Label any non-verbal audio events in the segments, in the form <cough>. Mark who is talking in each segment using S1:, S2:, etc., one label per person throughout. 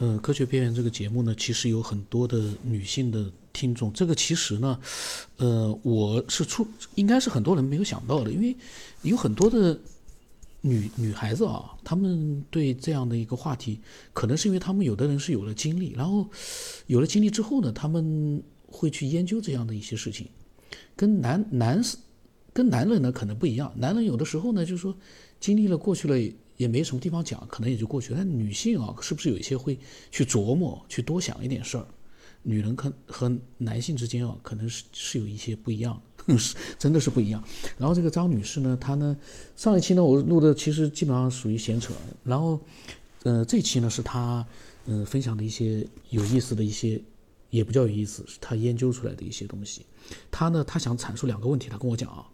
S1: 呃，科学边缘这个节目呢，其实有很多的女性的听众。这个其实呢，呃，我是出应该是很多人没有想到的，因为有很多的女女孩子啊，她们对这样的一个话题，可能是因为她们有的人是有了经历，然后有了经历之后呢，她们会去研究这样的一些事情，跟男男跟男人呢可能不一样，男人有的时候呢就是说经历了过去了。也没什么地方讲，可能也就过去了。但女性啊，是不是有一些会去琢磨、去多想一点事儿？女人可和男性之间啊，可能是是有一些不一样，<laughs> 是真的是不一样。然后这个张女士呢，她呢，上一期呢我录的其实基本上属于闲扯，然后，呃，这期呢是她嗯分享的一些有意思的一些，也不叫有意思，她研究出来的一些东西。她呢，她想阐述两个问题，她跟我讲啊。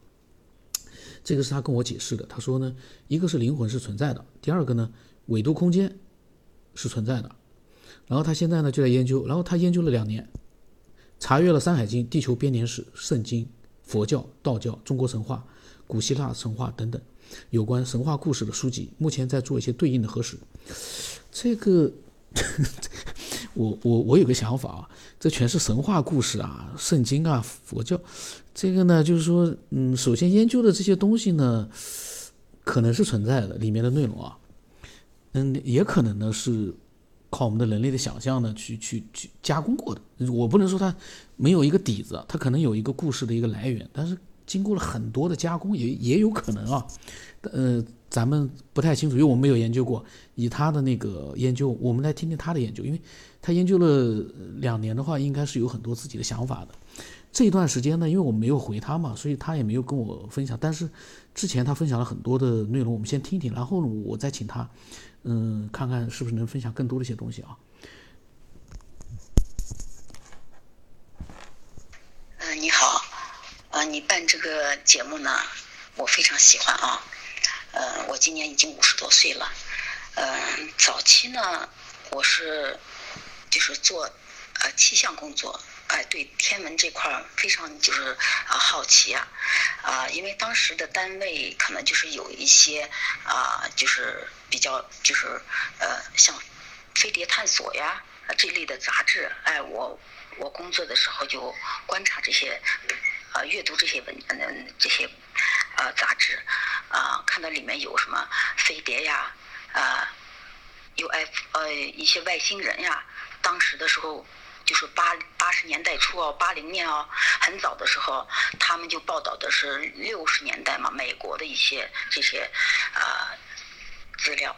S1: 这个是他跟我解释的。他说呢，一个是灵魂是存在的，第二个呢，纬度空间是存在的。然后他现在呢就在研究，然后他研究了两年，查阅了《山海经》、地球编年史、圣经、佛教、道教、中国神话、古希腊神话等等有关神话故事的书籍，目前在做一些对应的核实。这个。我我我有个想法啊，这全是神话故事啊，圣经啊，佛教，这个呢，就是说，嗯，首先研究的这些东西呢，可能是存在的里面的内容啊，嗯，也可能呢是靠我们的人类的想象呢去去去加工过的。我不能说它没有一个底子，它可能有一个故事的一个来源，但是经过了很多的加工，也也有可能啊，呃。咱们不太清楚，因为我们没有研究过。以他的那个研究，我们来听听他的研究，因为他研究了两年的话，应该是有很多自己的想法的。这一段时间呢，因为我没有回他嘛，所以他也没有跟我分享。但是之前他分享了很多的内容，我们先听听，然后我再请他，嗯，看看是不是能分享更多的一些东西啊。
S2: 嗯，你好，啊，你办这个节目呢，我非常喜欢啊。呃，我今年已经五十多岁了。嗯，早期呢，我是就是做呃气象工作，哎，对天文这块儿非常就是啊好奇呀，啊，因为当时的单位可能就是有一些啊，就是比较就是呃像飞碟探索呀这类的杂志，哎，我我工作的时候就观察这些，啊，阅读这些文嗯这些呃杂志。啊，看到里面有什么飞碟呀，啊，UFO，呃一些外星人呀，当时的时候就是八八十年代初哦，八零年哦，很早的时候，他们就报道的是六十年代嘛，美国的一些这些啊资料。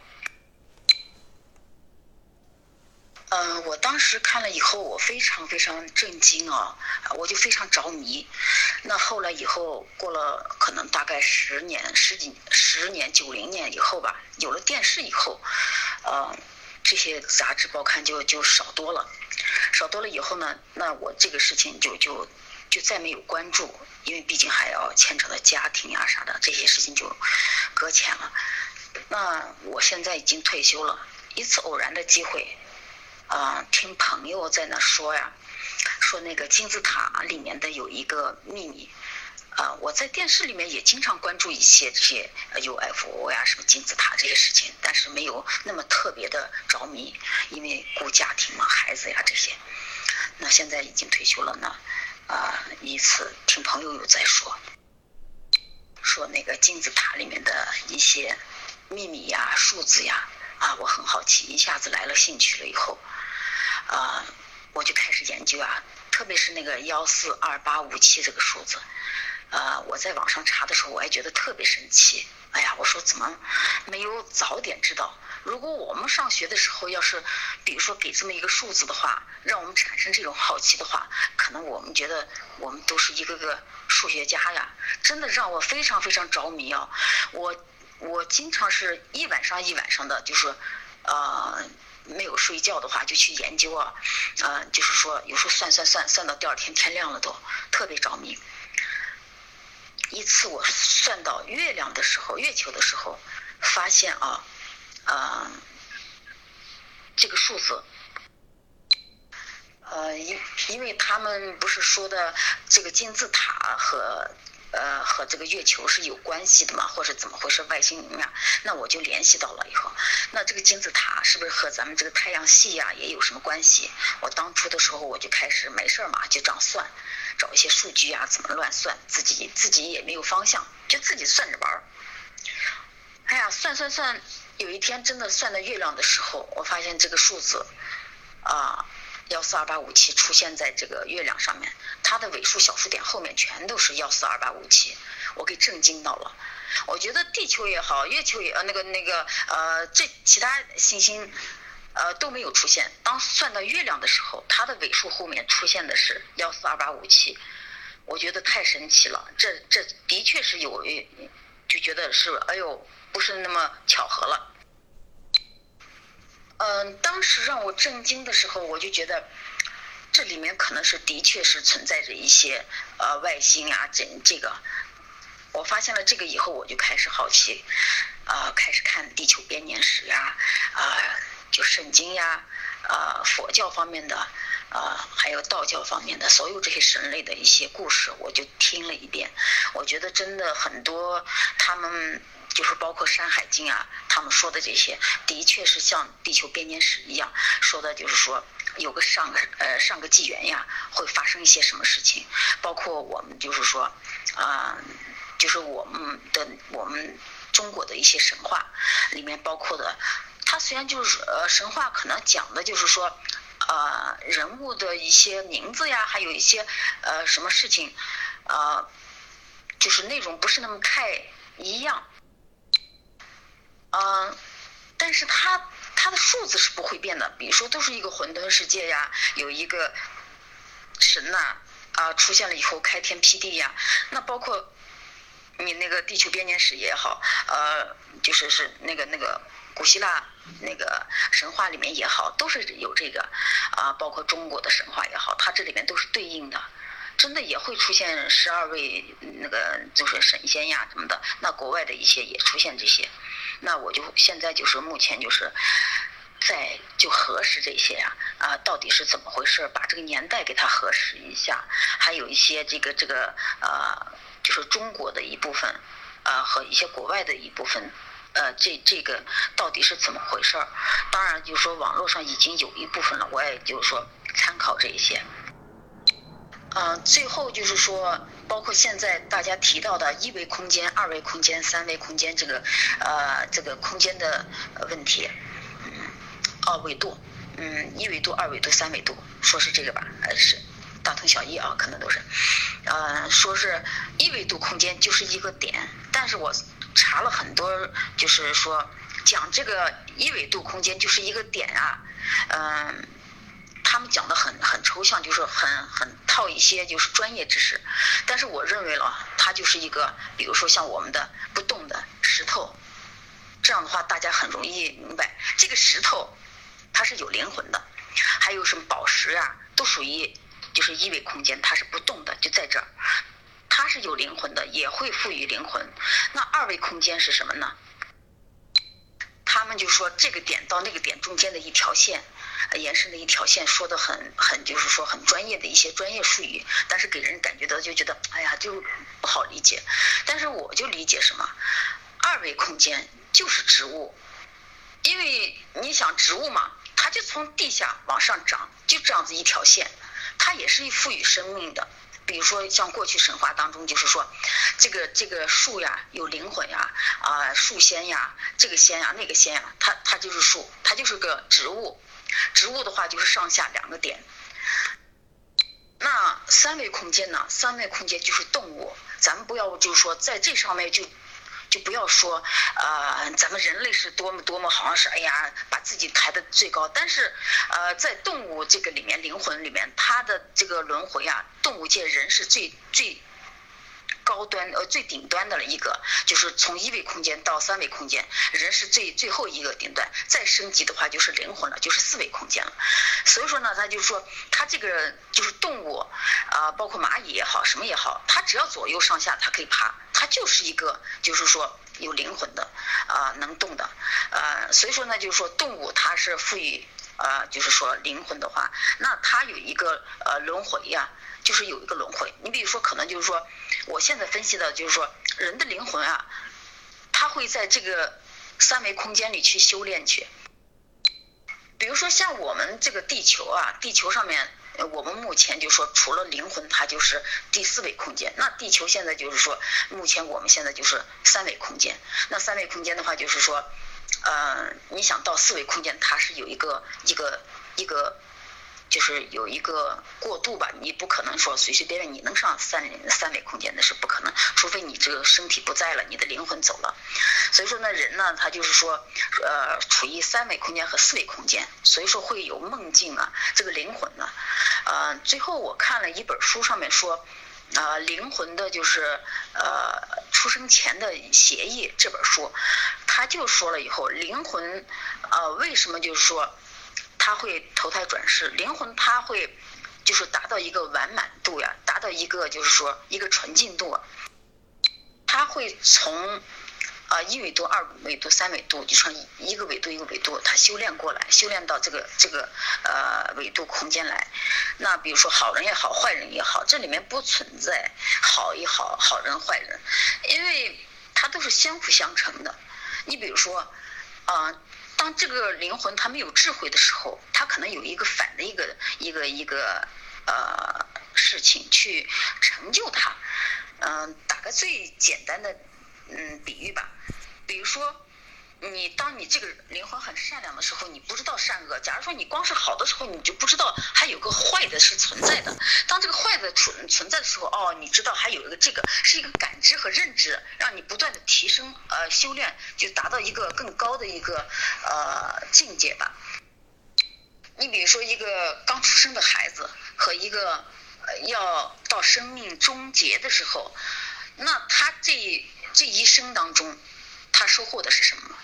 S2: 嗯，我当时看了以后，我非常非常震惊啊，我就非常着迷。那后来以后过了可能大概十年、十几、十年、九零年以后吧，有了电视以后，呃，这些杂志报刊就就少多了。少多了以后呢，那我这个事情就就就再没有关注，因为毕竟还要牵扯到家庭呀啥的，这些事情就搁浅了。那我现在已经退休了，一次偶然的机会。啊，听朋友在那说呀，说那个金字塔里面的有一个秘密，啊，我在电视里面也经常关注一些这些 UFO 呀，什么金字塔这些事情，但是没有那么特别的着迷，因为顾家庭嘛，孩子呀这些。那现在已经退休了呢，啊，一次听朋友有在说，说那个金字塔里面的一些秘密呀、数字呀，啊，我很好奇，一下子来了兴趣了以后。啊，我就开始研究啊，特别是那个幺四二八五七这个数字，呃，我在网上查的时候，我还觉得特别神奇。哎呀，我说怎么没有早点知道？如果我们上学的时候，要是比如说给这么一个数字的话，让我们产生这种好奇的话，可能我们觉得我们都是一个个数学家呀，真的让我非常非常着迷啊！我我经常是一晚上一晚上的，就是呃。没有睡觉的话，就去研究啊，呃，就是说有时候算算算算到第二天天亮了都特别着迷。一次我算到月亮的时候，月球的时候，发现啊，呃，这个数字，呃，因因为他们不是说的这个金字塔和呃，和这个月球是有关系的嘛，或者怎么回事？外星人啊，那我就联系到了以后，那这个金字塔是不是和咱们这个太阳系呀也有什么关系？我当初的时候我就开始没事嘛，就这样算，找一些数据啊，怎么乱算，自己自己也没有方向，就自己算着玩儿。哎呀，算算算，有一天真的算到月亮的时候，我发现这个数字，啊。幺四二八五七出现在这个月亮上面，它的尾数小数点后面全都是幺四二八五七，我给震惊到了。我觉得地球也好，月球也呃那个那个呃这其他行星呃都没有出现。当算到月亮的时候，它的尾数后面出现的是幺四二八五七，我觉得太神奇了。这这的确是有，就觉得是哎呦，不是那么巧合了。嗯，当时让我震惊的时候，我就觉得这里面可能是的确是存在着一些呃外星啊，这这个，我发现了这个以后，我就开始好奇，啊，开始看地球编年史呀，啊，就圣经呀，呃，佛教方面的，呃，还有道教方面的，所有这些神类的一些故事，我就听了一遍，我觉得真的很多他们。就是包括《山海经》啊，他们说的这些，的确是像地球编年史一样说的，就是说有个上个呃上个纪元呀，会发生一些什么事情。包括我们就是说，啊，就是我们的我们中国的一些神话里面包括的，它虽然就是呃神话可能讲的就是说，呃人物的一些名字呀，还有一些呃什么事情，呃，就是内容不是那么太一样。嗯，但是它它的数字是不会变的，比如说都是一个混沌世界呀，有一个神呐啊出现了以后开天辟地呀，那包括你那个地球编年史也好，呃，就是是那个那个古希腊那个神话里面也好，都是有这个啊，包括中国的神话也好，它这里面都是对应的。真的也会出现十二位那个就是神仙呀什么的，那国外的一些也出现这些，那我就现在就是目前就是在就核实这些呀啊到底是怎么回事，把这个年代给它核实一下，还有一些这个这个呃就是中国的一部分呃和一些国外的一部分呃这这个到底是怎么回事儿？当然就是说网络上已经有一部分了，我也就是说参考这一些。嗯，最后就是说，包括现在大家提到的一维空间、二维空间、三维空间这个，呃，这个空间的问题，嗯，二维度，嗯，一维度、二维度、三维度，说是这个吧，还是大同小异啊？可能都是，呃，说是一维度空间就是一个点，但是我查了很多，就是说讲这个一维度空间就是一个点啊，嗯。他们讲的很很抽象，就是很很套一些就是专业知识，但是我认为了，它就是一个，比如说像我们的不动的石头，这样的话大家很容易明白，这个石头它是有灵魂的，还有什么宝石啊，都属于就是一维空间，它是不动的，就在这儿，它是有灵魂的，也会赋予灵魂。那二维空间是什么呢？他们就说这个点到那个点中间的一条线。延伸的一条线，说的很很，就是说很专业的一些专业术语，但是给人感觉到就觉得，哎呀，就不好理解。但是我就理解什么，二维空间就是植物，因为你想植物嘛，它就从地下往上长，就这样子一条线，它也是赋予生命的。比如说像过去神话当中，就是说这个这个树呀有灵魂呀，啊树仙呀，这个仙呀那个仙呀，它它就是树，它就是个植物。植物的话就是上下两个点，那三维空间呢？三维空间就是动物，咱们不要就是说在这上面就就不要说呃，咱们人类是多么多么好像是哎呀把自己抬得最高，但是呃在动物这个里面灵魂里面，它的这个轮回啊，动物界人是最最。高端呃最顶端的了一个，就是从一维空间到三维空间，人是最最后一个顶端，再升级的话就是灵魂了，就是四维空间了。所以说呢，他就是说他这个就是动物啊，包括蚂蚁也好，什么也好，它只要左右上下它可以爬，它就是一个就是说有灵魂的啊，能动的呃，所以说呢，就是说动物它是赋予呃，就是说灵魂的话，那它有一个呃轮回呀。就是有一个轮回，你比如说，可能就是说，我现在分析的就是说，人的灵魂啊，他会在这个三维空间里去修炼去。比如说像我们这个地球啊，地球上面，我们目前就说除了灵魂，它就是第四维空间。那地球现在就是说，目前我们现在就是三维空间。那三维空间的话，就是说，呃，你想到四维空间，它是有一个一个一个。就是有一个过渡吧，你不可能说随随便便你能上三三维空间，那是不可能，除非你这个身体不在了，你的灵魂走了。所以说呢，人呢，他就是说，呃，处于三维空间和四维空间，所以说会有梦境啊。这个灵魂呢，呃，最后我看了一本书，上面说，呃，灵魂的就是呃出生前的协议这本书，他就说了以后，灵魂，呃，为什么就是说。他会投胎转世，灵魂他会就是达到一个完满度呀，达到一个就是说一个纯净度，他会从啊一维度、二维度、三维度，就说一个维度一个维度，他修炼过来，修炼到这个这个呃维度空间来。那比如说好人也好，坏人也好，这里面不存在好也好，好人坏人，因为它都是相辅相成的。你比如说啊。当这个灵魂他没有智慧的时候，他可能有一个反的一个一个一个呃事情去成就他。嗯，打个最简单的嗯比喻吧，比如说。你当你这个灵魂很善良的时候，你不知道善恶。假如说你光是好的时候，你就不知道还有个坏的是存在的。当这个坏的存存在的时候，哦，你知道还有一个这个是一个感知和认知，让你不断的提升，呃，修炼就达到一个更高的一个呃境界吧。你比如说一个刚出生的孩子和一个要到生命终结的时候，那他这这一生当中，他收获的是什么？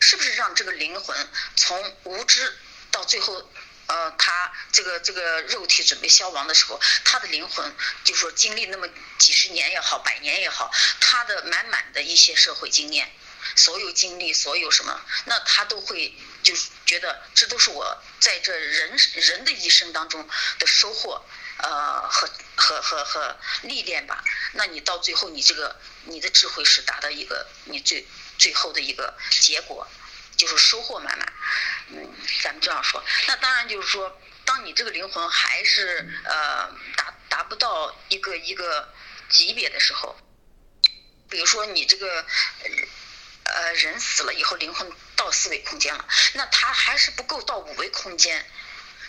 S2: 是不是让这个灵魂从无知到最后，呃，他这个这个肉体准备消亡的时候，他的灵魂就说经历那么几十年也好，百年也好，他的满满的一些社会经验，所有经历，所有什么，那他都会就觉得这都是我在这人人的一生当中的收获，呃，和和和和历练吧。那你到最后，你这个你的智慧是达到一个你最。最后的一个结果就是收获满满，嗯，咱们这样说。那当然就是说，当你这个灵魂还是呃达达不到一个一个级别的时候，比如说你这个呃人死了以后，灵魂到四维空间了，那他还是不够到五维空间，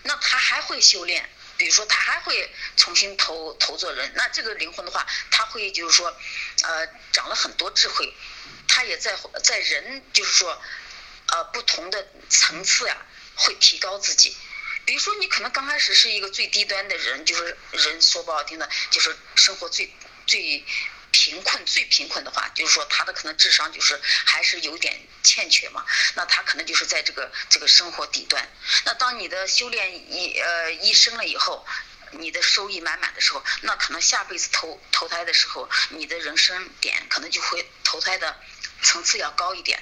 S2: 那他还会修炼，比如说他还会重新投投做人，那这个灵魂的话，他会就是说呃长了很多智慧。他也在在人，就是说，呃，不同的层次呀，会提高自己。比如说，你可能刚开始是一个最低端的人，就是人说不好听的，就是生活最最贫困、最贫困的话，就是说他的可能智商就是还是有点欠缺嘛。那他可能就是在这个这个生活底端。那当你的修炼一呃一生了以后，你的收益满满的时候，那可能下辈子投投胎的时候，你的人生点可能就会投胎的。层次要高一点，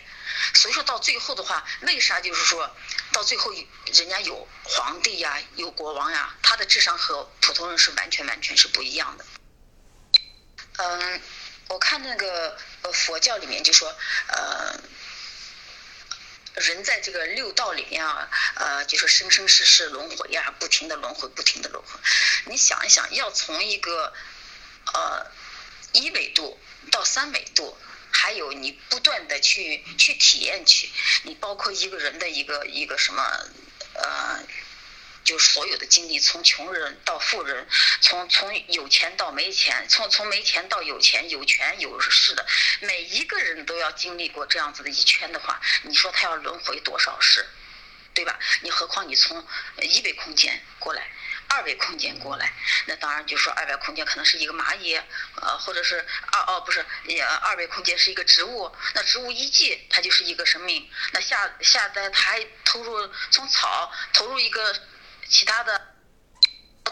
S2: 所以说到最后的话，为啥就是说到最后人家有皇帝呀，有国王呀，他的智商和普通人是完全完全是不一样的。嗯，我看那个呃佛教里面就说，呃，人在这个六道里面啊，呃，就是生生世世轮回呀，不停的轮回，不停的轮回。你想一想，要从一个呃一维度到三维度。还有你不断的去去体验去，你包括一个人的一个一个什么，呃，就所有的经历，从穷人到富人，从从有钱到没钱，从从没钱到有钱，有权有势的，每一个人都要经历过这样子的一圈的话，你说他要轮回多少世，对吧？你何况你从一维空间过来。二维空间过来，那当然就说二维空间可能是一个蚂蚁，呃，或者是二哦不是，也二维空间是一个植物，那植物一季它就是一个生命，那下下代它还投入从草投入一个其他的，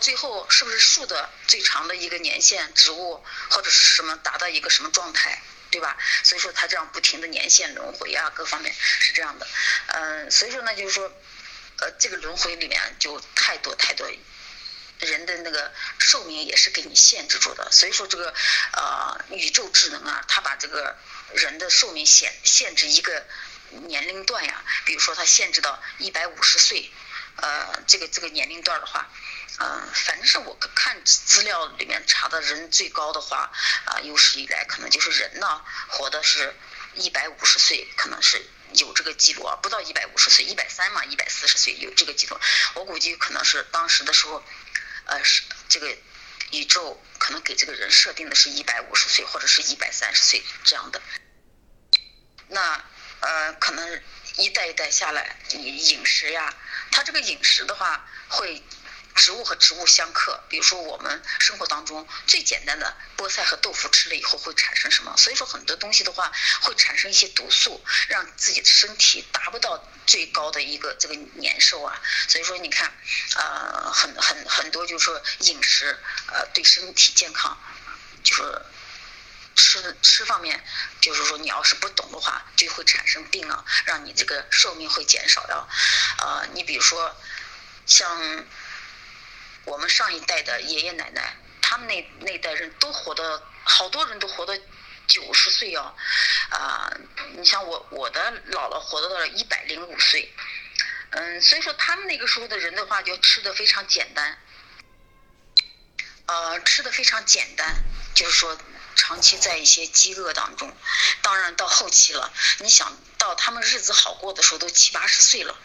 S2: 最后是不是树的最长的一个年限，植物或者是什么达到一个什么状态，对吧？所以说它这样不停的年限轮回啊，各方面是这样的，嗯，所以说呢就是说，呃，这个轮回里面就太多太多。人的那个寿命也是给你限制住的。所以说这个呃宇宙智能啊，它把这个人的寿命限限制一个年龄段呀，比如说它限制到一百五十岁，呃，这个这个年龄段的话。嗯，反正是我看资料里面查的人最高的话，啊，有史以来可能就是人呢，活的是一百五十岁，可能是有这个记录啊，不到一百五十岁，一百三嘛，一百四十岁有这个记录。我估计可能是当时的时候，呃，是这个宇宙可能给这个人设定的是一百五十岁或者是一百三十岁这样的。那呃，可能一代一代下来，饮食呀，他这个饮食的话会。植物和植物相克，比如说我们生活当中最简单的菠菜和豆腐吃了以后会产生什么？所以说很多东西的话会产生一些毒素，让自己的身体达不到最高的一个这个年寿啊。所以说你看，呃，很很很多就是说饮食呃对身体健康，就是吃吃方面，就是说你要是不懂的话，就会产生病啊，让你这个寿命会减少呀。呃，你比如说像。我们上一代的爷爷奶奶，他们那那代人都活的，好多人都活到九十岁哦，啊，你像我我的姥姥活到了一百零五岁，嗯，所以说他们那个时候的人的话，就吃的非常简单，呃，吃的非常简单，就是说长期在一些饥饿当中，当然到后期了，你想到他们日子好过的时候都七八十岁了，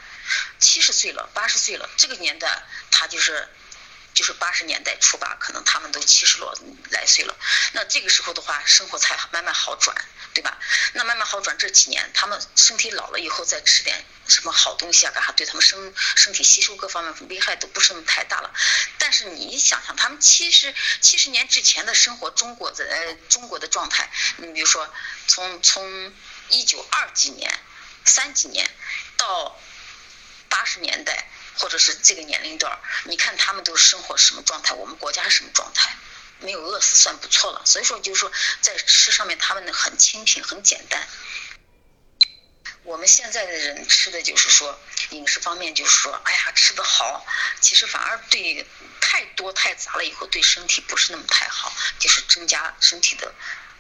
S2: 七十岁了，八十岁了，这个年代他就是。就是八十年代初吧，可能他们都七十多来岁了。那这个时候的话，生活才慢慢好转，对吧？那慢慢好转这几年，他们身体老了以后再吃点什么好东西啊，干啥对他们身身体吸收各方面危害都不是那么太大了。但是你想想，他们七十七十年之前的生活，中国的呃中国的状态，你比如说从从一九二几年、三几年到八十年代。或者是这个年龄段你看他们都生活什么状态，我们国家什么状态？没有饿死算不错了。所以说，就是说在吃上面，他们很清贫，很简单。我们现在的人吃的就是说饮食方面，就是说，哎呀，吃的好，其实反而对太多太杂了以后，对身体不是那么太好，就是增加身体的。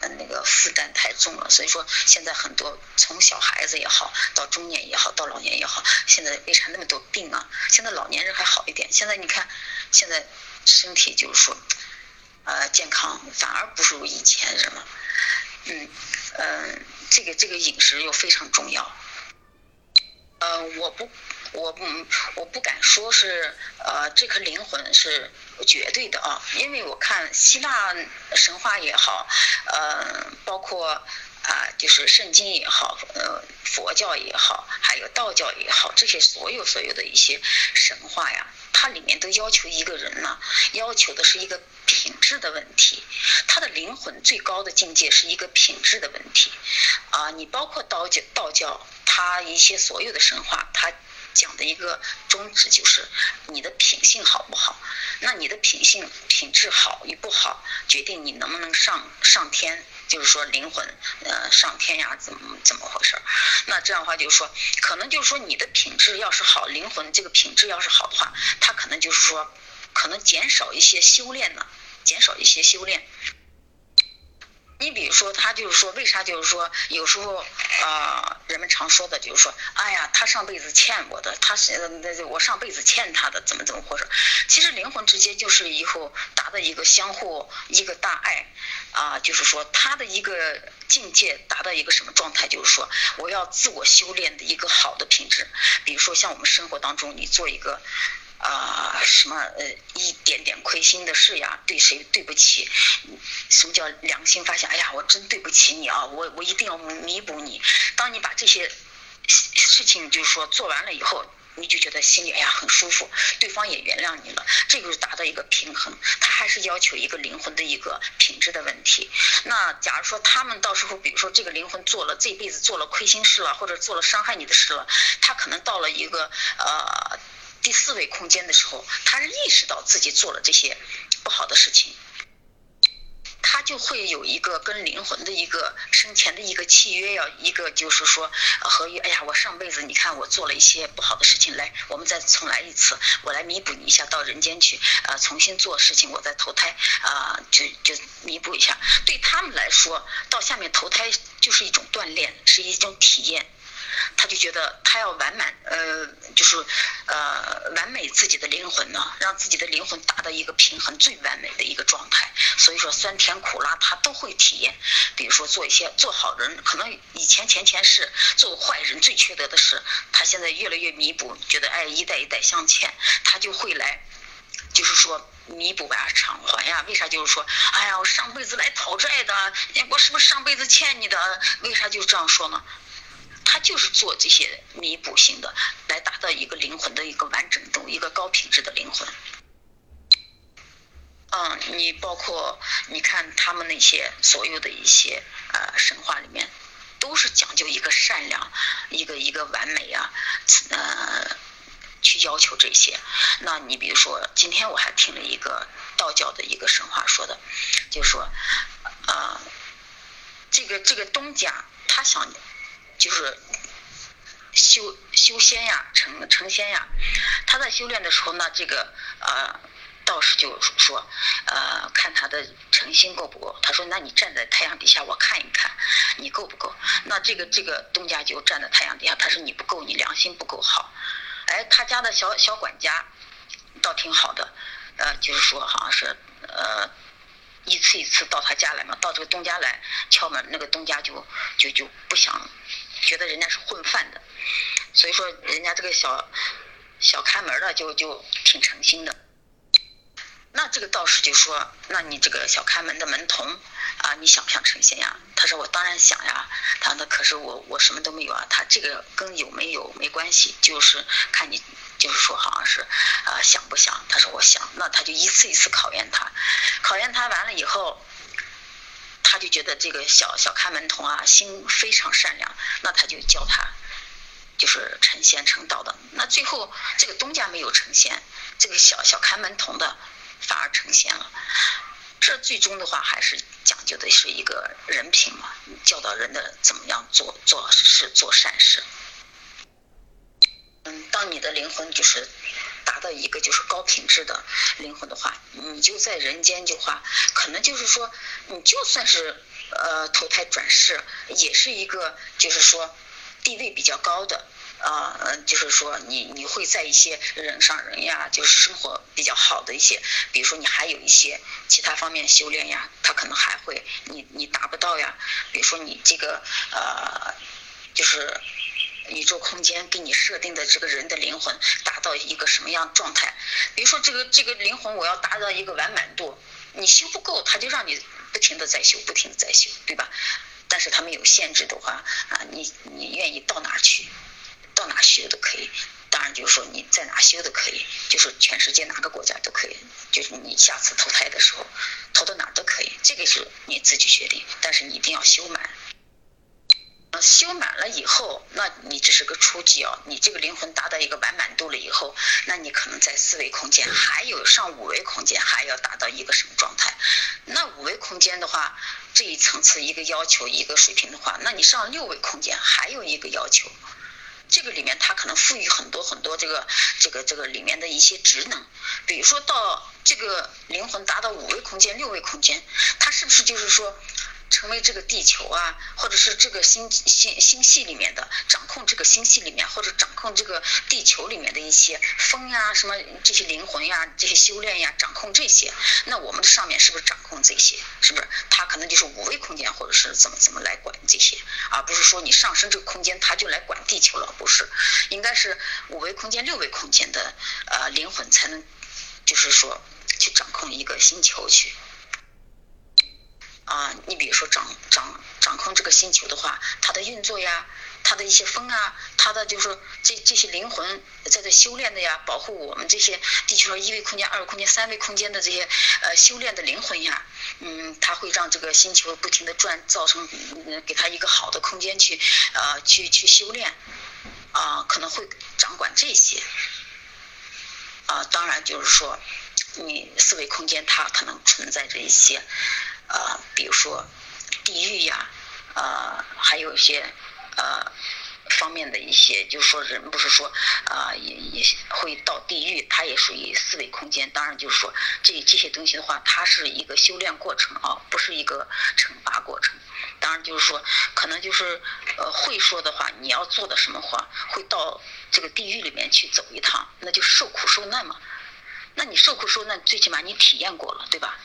S2: 那个负担太重了，所以说现在很多从小孩子也好，到中年也好，到老年也好，现在为啥那么多病啊？现在老年人还好一点，现在你看，现在身体就是说，呃，健康反而不如以前人了。嗯嗯，这个这个饮食又非常重要。呃，我不。我不，我不敢说是，呃，这颗灵魂是绝对的啊，因为我看希腊神话也好，呃，包括啊，就是圣经也好，呃，佛教也好，还有道教也好，这些所有所有的一些神话呀，它里面都要求一个人呢，要求的是一个品质的问题，他的灵魂最高的境界是一个品质的问题，啊，你包括道教，道教它一些所有的神话，它。讲的一个宗旨就是你的品性好不好？那你的品性品质好与不好，决定你能不能上上天，就是说灵魂呃上天呀，怎么怎么回事？那这样的话就是说，可能就是说你的品质要是好，灵魂这个品质要是好的话，它可能就是说可能减少一些修炼呢，减少一些修炼。你比如说，他就是说，为啥就是说，有时候啊，人们常说的就是说，哎呀，他上辈子欠我的，他是那我上辈子欠他的，怎么怎么回事？其实灵魂之间就是以后达到一个相互一个大爱啊，就是说他的一个境界达到一个什么状态？就是说，我要自我修炼的一个好的品质。比如说，像我们生活当中，你做一个。啊，什么呃，一点点亏心的事呀，对谁对不起？什么叫良心发现？哎呀，我真对不起你啊，我我一定要弥补你。当你把这些事情就是说做完了以后，你就觉得心里哎呀很舒服，对方也原谅你了，这个是达到一个平衡。他还是要求一个灵魂的一个品质的问题。那假如说他们到时候，比如说这个灵魂做了这辈子做了亏心事了，或者做了伤害你的事了，他可能到了一个呃。第四维空间的时候，他是意识到自己做了这些不好的事情，他就。就会有一个跟灵魂的一个生前的一个契约，要一个就是说合约。哎呀，我上辈子你看我做了一些不好的事情，来，我们再重来一次，我来弥补你一下，到人间去，呃，重新做事情，我再投胎，啊，就就弥补一下。对他们来说，到下面投胎就是一种锻炼，是一种体验。他就觉得他要完满，呃，就是呃完美自己的灵魂呢，让自己的灵魂达到一个平衡最完美的一个状态。所以说酸甜苦辣他都会体验。比如说做一些做好人，可能以前前前世做坏人最缺德的事，他现在越来越弥补，觉得哎一代一代相欠，他就会来，就是说弥补吧，偿还呀。为啥就是说，哎呀我上辈子来讨债的，我是不是上辈子欠你的？为啥就这样说呢？他就是做这些弥补性的，来达到一个灵魂的一个完整度，一个高品质的灵魂。嗯，你包括你看他们那些所有的一些呃神话里面，都是讲究一个善良，一个一个完美啊，呃，去要求这些。那你比如说，今天我还听了一个道教的一个神话说的，就是说，呃，这个这个东家他想。就是修修仙呀，成成仙呀。他在修炼的时候呢，这个呃道士就说，呃看他的诚心够不够。他说，那你站在太阳底下，我看一看你够不够。那这个这个东家就站在太阳底下，他说你不够，你良心不够好。哎，他家的小小管家倒挺好的，呃，就是说好像是呃。一次一次到他家来嘛，到这个东家来敲门，那个东家就就就不想，觉得人家是混饭的，所以说人家这个小小看门的就就挺诚心的。那这个道士就说：“那你这个小看门的门童啊，你想不想成仙呀？”他说：“我当然想呀。”他说：“那可是我我什么都没有啊。”他这个跟有没有没关系，就是看你。就是说，好像是，呃，想不想？他说我想，那他就一次一次考验他，考验他完了以后，他就觉得这个小小看门童啊，心非常善良，那他就教他，就是成仙成道的。那最后这个东家没有成仙，这个小小看门童的反而成仙了。这最终的话还是讲究的是一个人品嘛，教导人的怎么样做做事做善事。嗯，当你的灵魂就是达到一个就是高品质的灵魂的话，你就在人间就话，可能就是说，你就算是呃投胎转世，也是一个就是说地位比较高的啊，就是说你你会在一些人上人呀，就是生活比较好的一些，比如说你还有一些其他方面修炼呀，他可能还会你你达不到呀，比如说你这个呃就是。宇宙空间给你设定的这个人的灵魂达到一个什么样状态？比如说这个这个灵魂我要达到一个完满度，你修不够，他就让你不停的在修，不停的在修，对吧？但是他没有限制的话啊，你你愿意到哪去，到哪修都可以。当然就是说你在哪修都可以，就是全世界哪个国家都可以，就是你下次投胎的时候投到哪都可以，这个是你自己决定，但是你一定要修满。呃修满了以后，那你只是个初级哦。你这个灵魂达到一个完满度了以后，那你可能在四维空间，还有上五维空间，还要达到一个什么状态？那五维空间的话，这一层次一个要求一个水平的话，那你上六维空间还有一个要求。这个里面它可能赋予很多很多这个这个这个里面的一些职能，比如说到这个灵魂达到五维空间、六维空间，它是不是就是说？成为这个地球啊，或者是这个星星星系里面的掌控这个星系里面，或者掌控这个地球里面的一些风呀，什么这些灵魂呀，这些修炼呀，掌控这些，那我们的上面是不是掌控这些？是不是？他可能就是五维空间，或者是怎么怎么来管这些，而不是说你上升这个空间，他就来管地球了，不是？应该是五维空间、六维空间的呃灵魂才能，就是说去掌控一个星球去。啊，你比如说掌掌掌控这个星球的话，它的运作呀，它的一些风啊，它的就是这这些灵魂在这修炼的呀，保护我们这些地球上一维空间、二维空间、三维空间的这些呃修炼的灵魂呀，嗯，它会让这个星球不停的转，造成嗯给它一个好的空间去呃去去修炼，啊，可能会掌管这些，啊，当然就是说。你四维空间它可能存在着一些，呃，比如说地狱呀，呃，还有一些呃方面的一些，就是说人不是说啊也也会到地狱，它也属于四维空间。当然就是说这这些东西的话，它是一个修炼过程啊，不是一个惩罚过程。当然就是说可能就是呃会说的话，你要做的什么话，会到这个地狱里面去走一趟，那就受苦受难嘛。那你受苦受难，最起码你体验过了，对吧？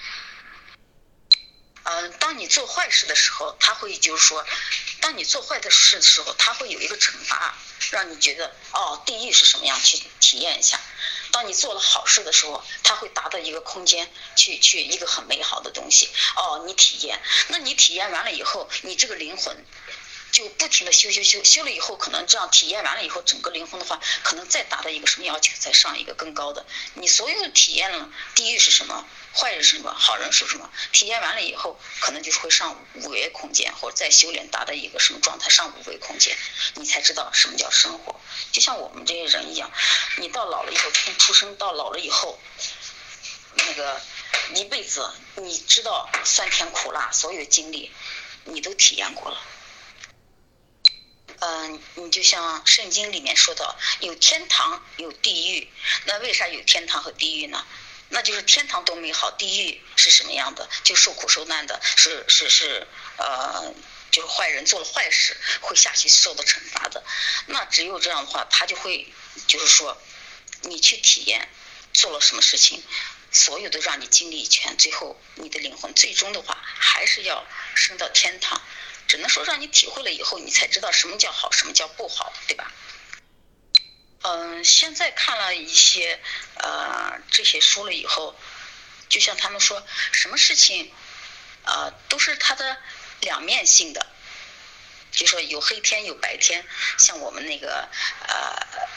S2: 嗯，当你做坏事的时候，他会就是说，当你做坏的事的时候，他会有一个惩罚，让你觉得哦，地狱是什么样，去体验一下。当你做了好事的时候，他会达到一个空间，去去一个很美好的东西，哦，你体验。那你体验完了以后，你这个灵魂。就不停的修修修，修了以后可能这样体验完了以后，整个灵魂的话，可能再达到一个什么要求，再上一个更高的。你所有的体验了，地狱是什么，坏人是什么，好人是什么，体验完了以后，可能就是会上五维空间，或者再修炼达到一个什么状态，上五维空间，你才知道什么叫生活。就像我们这些人一样，你到老了以后，从出生到老了以后，那个一辈子，你知道酸甜苦辣，所有的经历，你都体验过了。嗯，你就像圣经里面说的，有天堂有地狱，那为啥有天堂和地狱呢？那就是天堂多美好，地狱是什么样的？就受苦受难的，是是是，呃，就是坏人做了坏事会下去受到惩罚的。那只有这样的话，他就会就是说，你去体验做了什么事情，所有都让你经历一圈，最后你的灵魂最终的话还是要升到天堂。只能说让你体会了以后，你才知道什么叫好，什么叫不好，对吧？嗯，现在看了一些呃这些书了以后，就像他们说，什么事情啊都是它的两面性的，就说有黑天有白天，像我们那个呃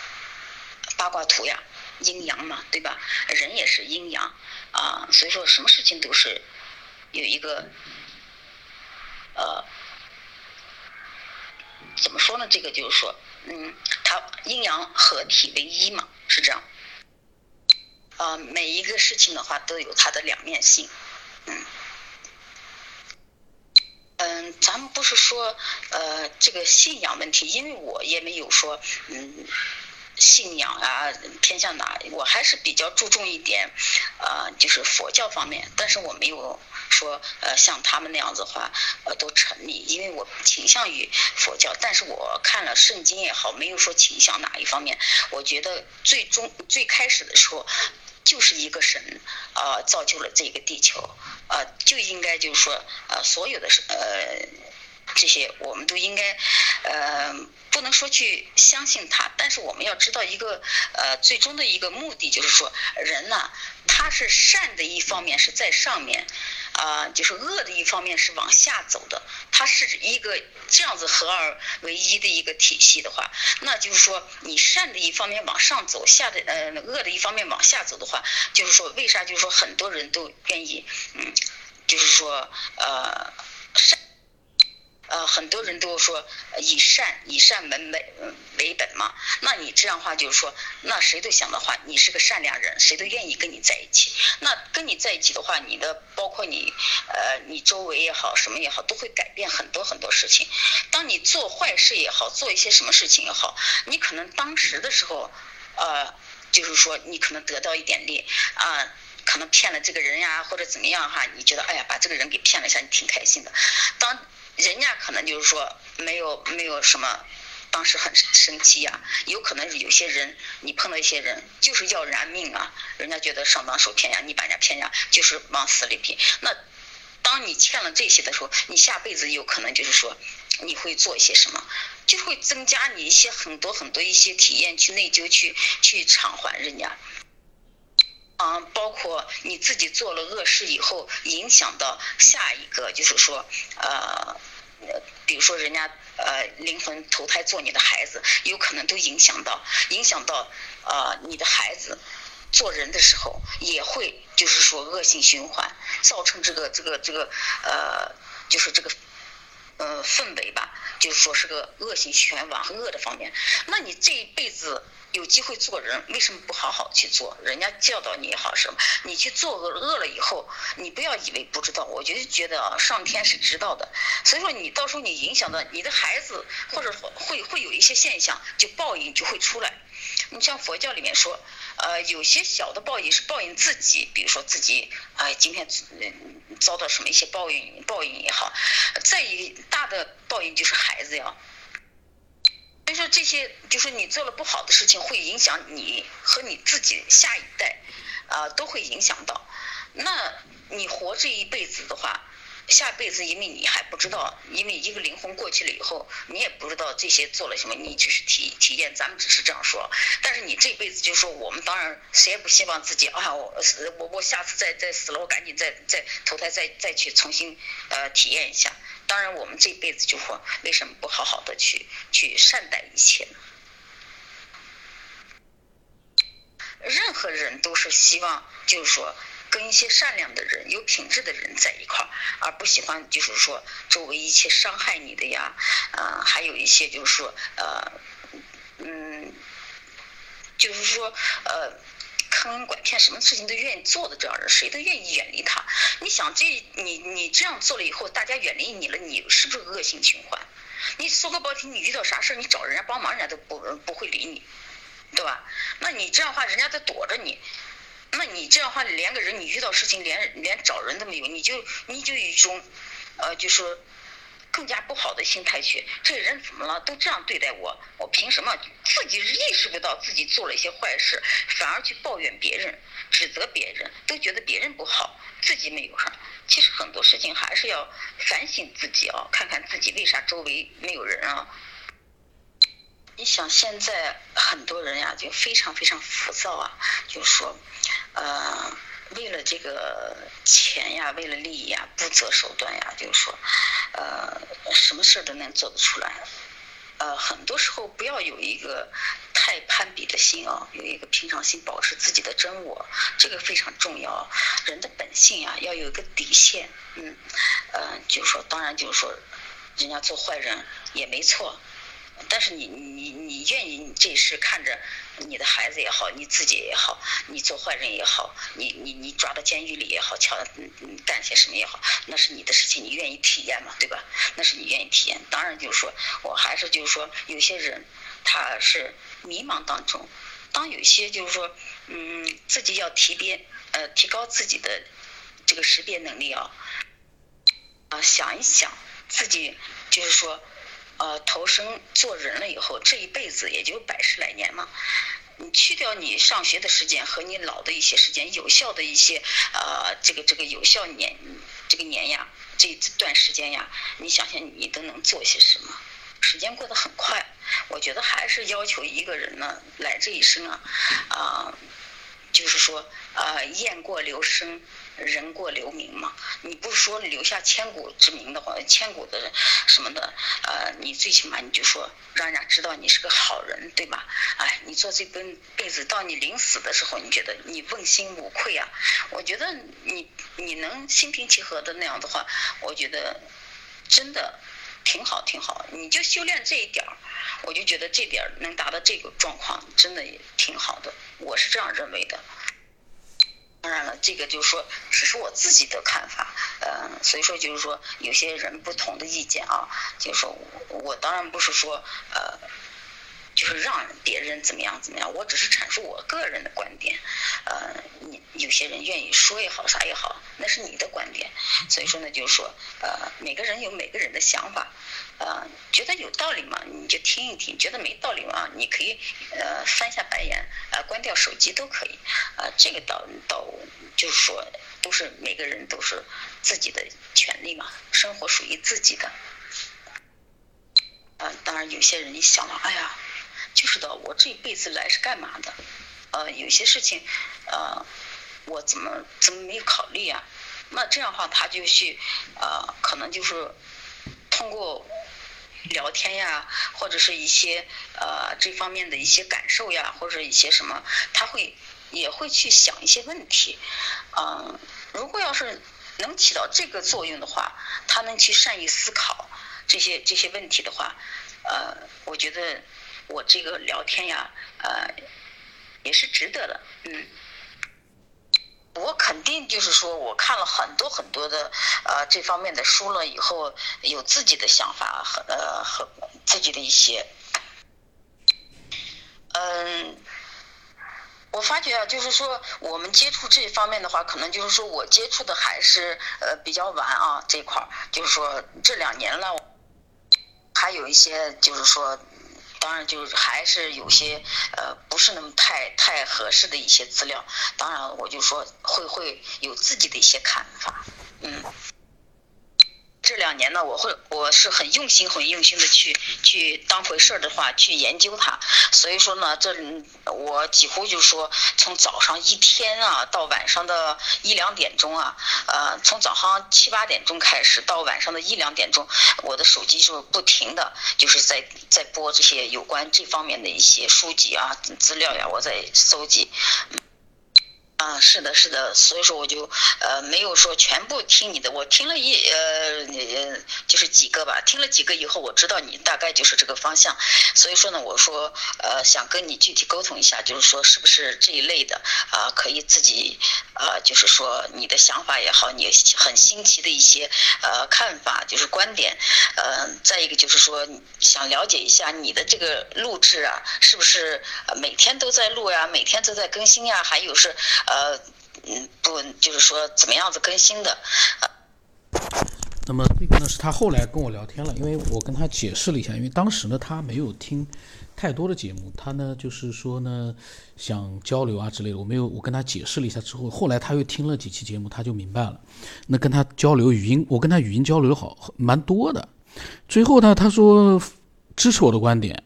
S2: 八卦图呀，阴阳嘛，对吧？人也是阴阳啊，所以说什么事情都是有一个呃。怎么说呢？这个就是说，嗯，它阴阳合体为一嘛，是这样。呃，每一个事情的话都有它的两面性，嗯。嗯，咱们不是说呃这个信仰问题，因为我也没有说嗯信仰啊偏向哪，我还是比较注重一点呃就是佛教方面，但是我没有。说呃像他们那样子的话呃都成立，因为我倾向于佛教，但是我看了圣经也好，没有说倾向哪一方面。我觉得最终最开始的时候就是一个神呃造就了这个地球呃，就应该就是说呃所有的呃这些我们都应该呃不能说去相信他，但是我们要知道一个呃最终的一个目的就是说人呢他是善的一方面是在上面。啊，就是恶的一方面是往下走的，它是一个这样子合二为一的一个体系的话，那就是说你善的一方面往上走，下的呃恶的一方面往下走的话，就是说为啥就是说很多人都愿意嗯，就是说呃善。呃，很多人都说以善以善为为为本嘛，那你这样的话就是说，那谁都想的话，你是个善良人，谁都愿意跟你在一起。那跟你在一起的话，你的包括你呃，你周围也好，什么也好，都会改变很多很多事情。当你做坏事也好，做一些什么事情也好，你可能当时的时候，呃，就是说你可能得到一点利啊，可能骗了这个人呀，或者怎么样哈，你觉得哎呀，把这个人给骗了一下，你挺开心的。当人家可能就是说没有没有什么，当时很生气呀，有可能有些人你碰到一些人就是要人命啊，人家觉得上当受骗呀，你把人家骗呀，就是往死里骗。那当你欠了这些的时候，你下辈子有可能就是说你会做一些什么，就会增加你一些很多很多一些体验，去内疚，去去偿还人家。啊，包括你自己做了恶事以后，影响到下一个，就是说，呃，比如说人家呃灵魂投胎做你的孩子，有可能都影响到，影响到呃你的孩子做人的时候，也会就是说恶性循环，造成这个这个这个呃，就是这个呃氛围吧，就是说是个恶性循环，往恶的方面。那你这一辈子有机会做人，为什么不好好去做？人家教导你也好什么，你去做恶恶了以后，你不要以为不知道，我就觉得啊，上天是知道的。所以说你到时候你影响到你的孩子，或者会会有一些现象，就报应就会出来。你像佛教里面说，呃，有些小的报应是报应自己，比如说自己哎今天遭到什么一些报应报应也好，再一大的报应就是孩子呀。所以说这些就是你做了不好的事情，会影响你和你自己下一代，啊，都会影响到。那你活这一辈子的话。下辈子，因为你还不知道，因为一个灵魂过去了以后，你也不知道这些做了什么，你只是体体验，咱们只是这样说。但是你这辈子就说，我们当然谁也不希望自己啊，我我我下次再再死了，我赶紧再再投胎再再去重新呃体验一下。当然我们这辈子就说，为什么不好好的去去善待一切呢？任何人都是希望，就是说。跟一些善良的人、有品质的人在一块儿，而不喜欢就是说周围一切伤害你的呀，呃，还有一些就是说呃，嗯，就是说呃，坑蒙拐骗，什么事情都愿意做的这样人，谁都愿意远离他。你想这你你这样做了以后，大家远离你了，你是不是恶性循环？你说个不好听，你遇到啥事你找人家帮忙，人家都不不会理你，对吧？那你这样话，人家在躲着你。那你这样话，连个人你遇到事情连连找人都没有，你就你就一种，呃，就说更加不好的心态去，这人怎么了？都这样对待我，我凭什么？自己意识不到自己做了一些坏事，反而去抱怨别人，指责别人，都觉得别人不好，自己没有啥。其实很多事情还是要反省自己啊，看看自己为啥周围没有人啊。你想现在很多人呀，就非常非常浮躁啊，就说，呃，为了这个钱呀，为了利益呀，不择手段呀，就是说，呃，什么事都能做得出来。呃，很多时候不要有一个太攀比的心啊，有一个平常心，保持自己的真我，这个非常重要。人的本性呀，要有一个底线。嗯，呃，就是说，当然就是说，人家做坏人也没错。但是你你你愿意这事看着你的孩子也好，你自己也好，你做坏人也好，你你你抓到监狱里也好，瞧嗯嗯干些什么也好，那是你的事情，你愿意体验嘛，对吧？那是你愿意体验。当然就是说，我还是就是说，有些人他是迷茫当中，当有些就是说，嗯，自己要提别呃提高自己的这个识别能力啊，啊想一想自己就是说。呃，投生做人了以后，这一辈子也就百十来年嘛。你去掉你上学的时间和你老的一些时间，有效的一些呃，这个这个有效年这个年呀，这段时间呀，你想想你都能做些什么？时间过得很快，我觉得还是要求一个人呢，来这一生啊，啊，就是说啊，雁过留声。人过留名嘛，你不说留下千古之名的话，千古的什么的，呃，你最起码你就说让人家知道你是个好人，对吧？哎，你做这辈辈子到你临死的时候，你觉得你问心无愧啊？我觉得你你能心平气和的那样的话，我觉得真的挺好挺好。你就修炼这一点儿，我就觉得这点儿能达到这个状况，真的也挺好的。我是这样认为的。当然了，这个就是说，只是我自己的看法，嗯，所以说就是说，有些人不同的意见啊，就是说我当然不是说呃，就是让别人怎么样怎么样，我只是阐述我个人的观点，呃，你有些人愿意说也好，啥也好，那是你的观点，所以说呢，就是说，呃，每个人有每个人的想法。呃，觉得有道理嘛，你就听一听；觉得没道理嘛，你可以呃翻下白眼，呃关掉手机都可以。呃，这个倒倒就是说，都是每个人都是自己的权利嘛，生活属于自己的。呃，当然有些人一想了，哎呀，就是的，我这一辈子来是干嘛的？呃，有些事情，呃，我怎么怎么没有考虑啊？那这样的话，他就去，呃，可能就是通过。聊天呀，或者是一些呃这方面的一些感受呀，或者一些什么，他会也会去想一些问题，嗯，如果要是能起到这个作用的话，他能去善于思考，这些这些问题的话，呃，我觉得我这个聊天呀，呃，也是值得的，嗯。我肯定就是说，我看了很多很多的呃这方面的书了以后，有自己的想法和呃和自己的一些，嗯，我发觉啊，就是说我们接触这方面的话，可能就是说我接触的还是呃比较晚啊这块儿，就是说这两年了，还有一些就是说。当然，就是还是有些呃不是那么太太合适的一些资料。当然，我就说会会有自己的一些看法，嗯。这两年呢，我会我是很用心、很用心的去去当回事儿的话去研究它。所以说呢，这我几乎就是说，从早上一天啊，到晚上的一两点钟啊，呃，从早上七八点钟开始到晚上的一两点钟，我的手机是不停的就是在在播这些有关这方面的一些书籍啊、资料呀，我在搜集。啊，是的，是的，所以说我就呃没有说全部听你的，我听了一呃呃就是几个吧，听了几个以后，我知道你大概就是这个方向，所以说呢，我说呃想跟你具体沟通一下，就是说是不是这一类的啊，可以自己啊，就是说你的想法也好，你很新奇的一些呃看法，就是观点，呃，再一个就是说想了解一下你的这个录制啊，是不是每天都在录呀，每天都在更新呀，还有是。呃，嗯，不，就是说怎么样子更新的？
S1: 那么这个呢，是他后来跟我聊天了，因为我跟他解释了一下，因为当时呢他没有听太多的节目，他呢就是说呢想交流啊之类的，我没有，我跟他解释了一下之后，后来他又听了几期节目，他就明白了。那跟他交流语音，我跟他语音交流好蛮多的。最后呢，他说支持我的观点，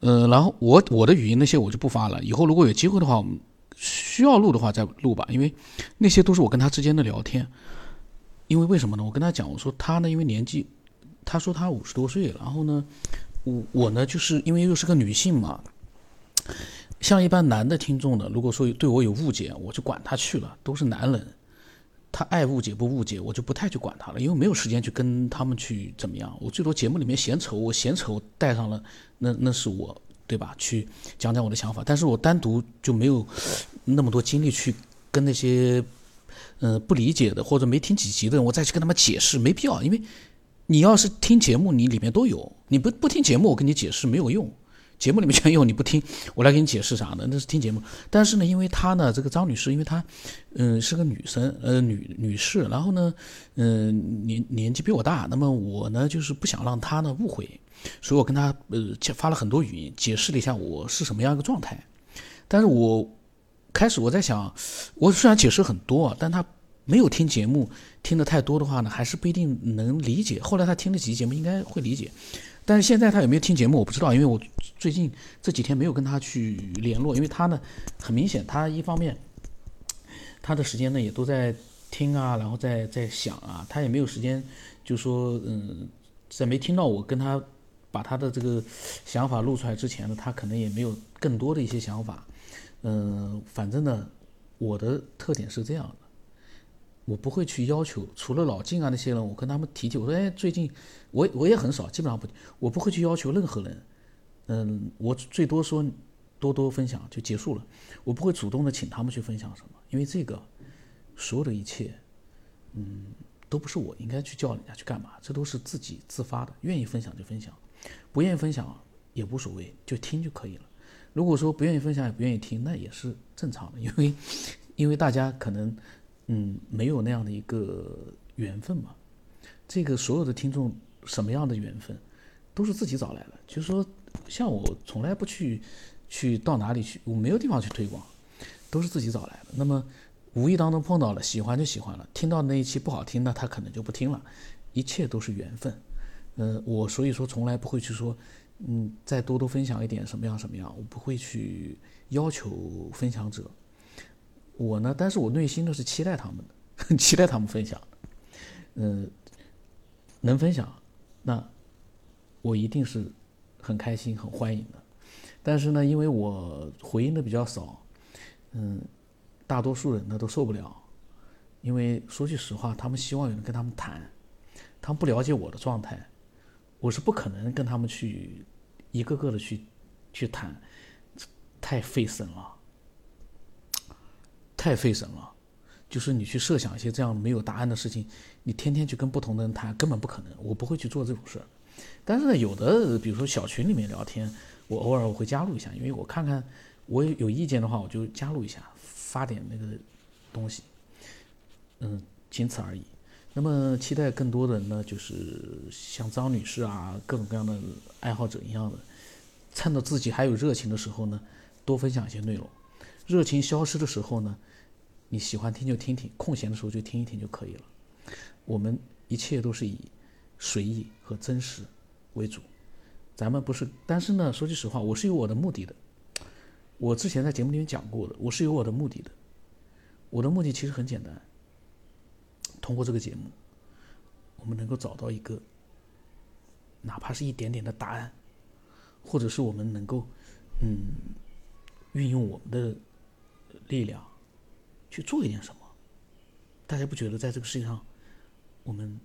S1: 呃，然后我我的语音那些我就不发了，以后如果有机会的话，我们。需要录的话再录吧，因为那些都是我跟他之间的聊天。因为为什么呢？我跟他讲，我说他呢，因为年纪，他说他五十多岁，然后呢，我我呢，就是因为又是个女性嘛，像一般男的听众呢，如果说对我有误解，我就管他去了，都是男人，他爱误解不误解，我就不太去管他了，因为没有时间去跟他们去怎么样。我最多节目里面嫌丑，我嫌丑带上了，那那是我。对吧？去讲讲我的想法，但是我单独就没有那么多精力去跟那些嗯不理解的或者没听几集的人，我再去跟他们解释，没必要。因为你要是听节目，你里面都有；你不不听节目，我跟你解释没有用。节目里面全有，你不听，<laughs> 我来给你解释啥呢？那是听节目。但是呢，因为她呢，这个张女士，因为她嗯是个女生，呃女女士，然后呢，嗯年年纪比我大，那么我呢就是不想让她呢误会。所以我跟她呃发了很多语音，解释了一下我是什么样一个状态。但是我开始我在想，我虽然解释很多，但她没有听节目听的太多的话呢，还是不一定能理解。后来他听了几期节目，应该会理解。但是现在他有没有听节目，我不知道，因为我最近这几天没有跟他去联络，因为他呢很明显，他一方面他的时间呢也都在听啊，然后在在想啊，他也没有时间，就说嗯，在没听到我跟他。把他的这个想法录出来之前呢，他可能也没有更多的一些想法。嗯，反正呢，我的特点是这样的，我不会去要求，除了老静啊那些人，我跟他们提提，我说，哎，最近我我也很少，基本上不，我不会去要求任何人。嗯，我最多说多多分享就结束了，我不会主动的请他们去分享什么，因为这个所有的一切，嗯，都不是我应该去叫人家去干嘛，这都是自己自发的，愿意分享就分享。不愿意分享也无所谓，就听就可以了。如果说不愿意分享也不愿意听，那也是正常的，因为因为大家可能嗯没有那样的一个缘分嘛。这个所有的听众什么样的缘分，都是自己找来的。就是说，像我从来不去去到哪里去，我没有地方去推广，都是自己找来的。那么无意当中碰到了，喜欢就喜欢了，听到那一期不好听，那他可能就不听了。一切都是缘分。呃，我所以说从来不会去说，嗯，再多多分享一点什么样什么样，我不会去要求分享者。我呢，但是我内心呢是期待他们的，<laughs> 期待他们分享。嗯，能分享，那我一定是很开心、很欢迎的。但是呢，因为我回应的比较少，嗯，大多数人呢都受不了，因为说句实话，他们希望有人跟他们谈。他们不了解我的状态，我是不可能跟他们去一个个的去去谈，太费神了，太费神了。就是你去设想一些这样没有答案的事情，你天天去跟不同的人谈，根本不可能。我不会去做这种事儿。但是呢，有的比如说小群里面聊天，我偶尔我会加入一下，因为我看看我有意见的话，我就加入一下，发点那个东西。嗯，仅此而已。那么期待更多的人呢，就是像张女士啊，各种各样的爱好者一样的，趁着自己还有热情的时候呢，多分享一些内容。热情消失的时候呢？你喜欢听就听听，空闲的时候就听一听就可以了。我们一切都是以随意和真实为主。咱们不是，但是呢，说句实话，我是有我的目的的。我之前在节目里面讲过的，我是有我的目的的。我的目的其实很简单，通过这个节目，我们能够找到一个，哪怕是一点点的答案，或者是我们能够，嗯，运用我们的力量。去做一点什么？大家不觉得在这个世界上，我们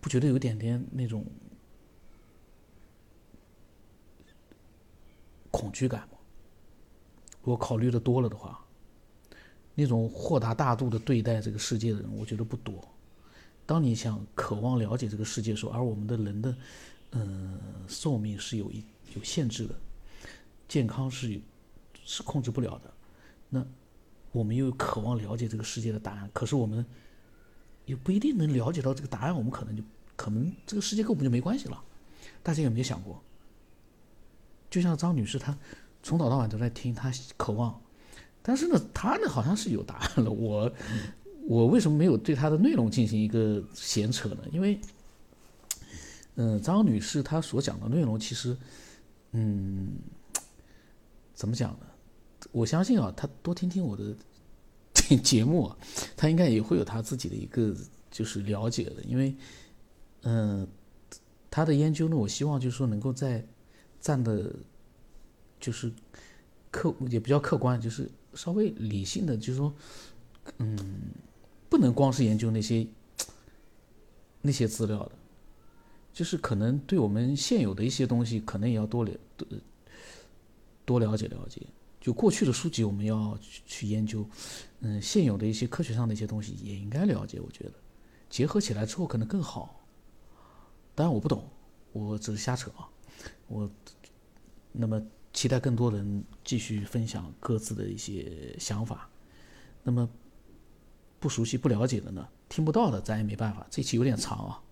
S1: 不觉得有点点那种恐惧感吗？如果考虑的多了的话，那种豁达大度的对待这个世界的人，我觉得不多。当你想渴望了解这个世界的时候，而我们的人的嗯寿命是有一有限制的，健康是是控制不了的，那。我们又渴望了解这个世界的答案，可是我们又不一定能了解到这个答案，我们可能就可能这个世界跟我们就没关系了。大家有没有想过？就像张女士，她从早到晚都在听，她渴望，但是呢，她呢好像是有答案了。我我为什么没有对她的内容进行一个闲扯呢？因为，嗯，张女士她所讲的内容其实，嗯，怎么讲呢？我相信啊，他多听听我的 <laughs> 节目啊，他应该也会有他自己的一个就是了解的。因为，嗯，他的研究呢，我希望就是说能够在站的，就是客也比较客观，就是稍微理性的，就是说，嗯，不能光是研究那些 <tsk> 那些资料的，就是可能对我们现有的一些东西，可能也要多了多多了解了解。就过去的书籍，我们要去去研究，嗯，现有的一些科学上的一些东西也应该了解。我觉得结合起来之后可能更好。当然我不懂，我只是瞎扯啊。我那么期待更多人继续分享各自的一些想法。那么不熟悉、不了解的呢，听不到的，咱也没办法。这期有点长啊。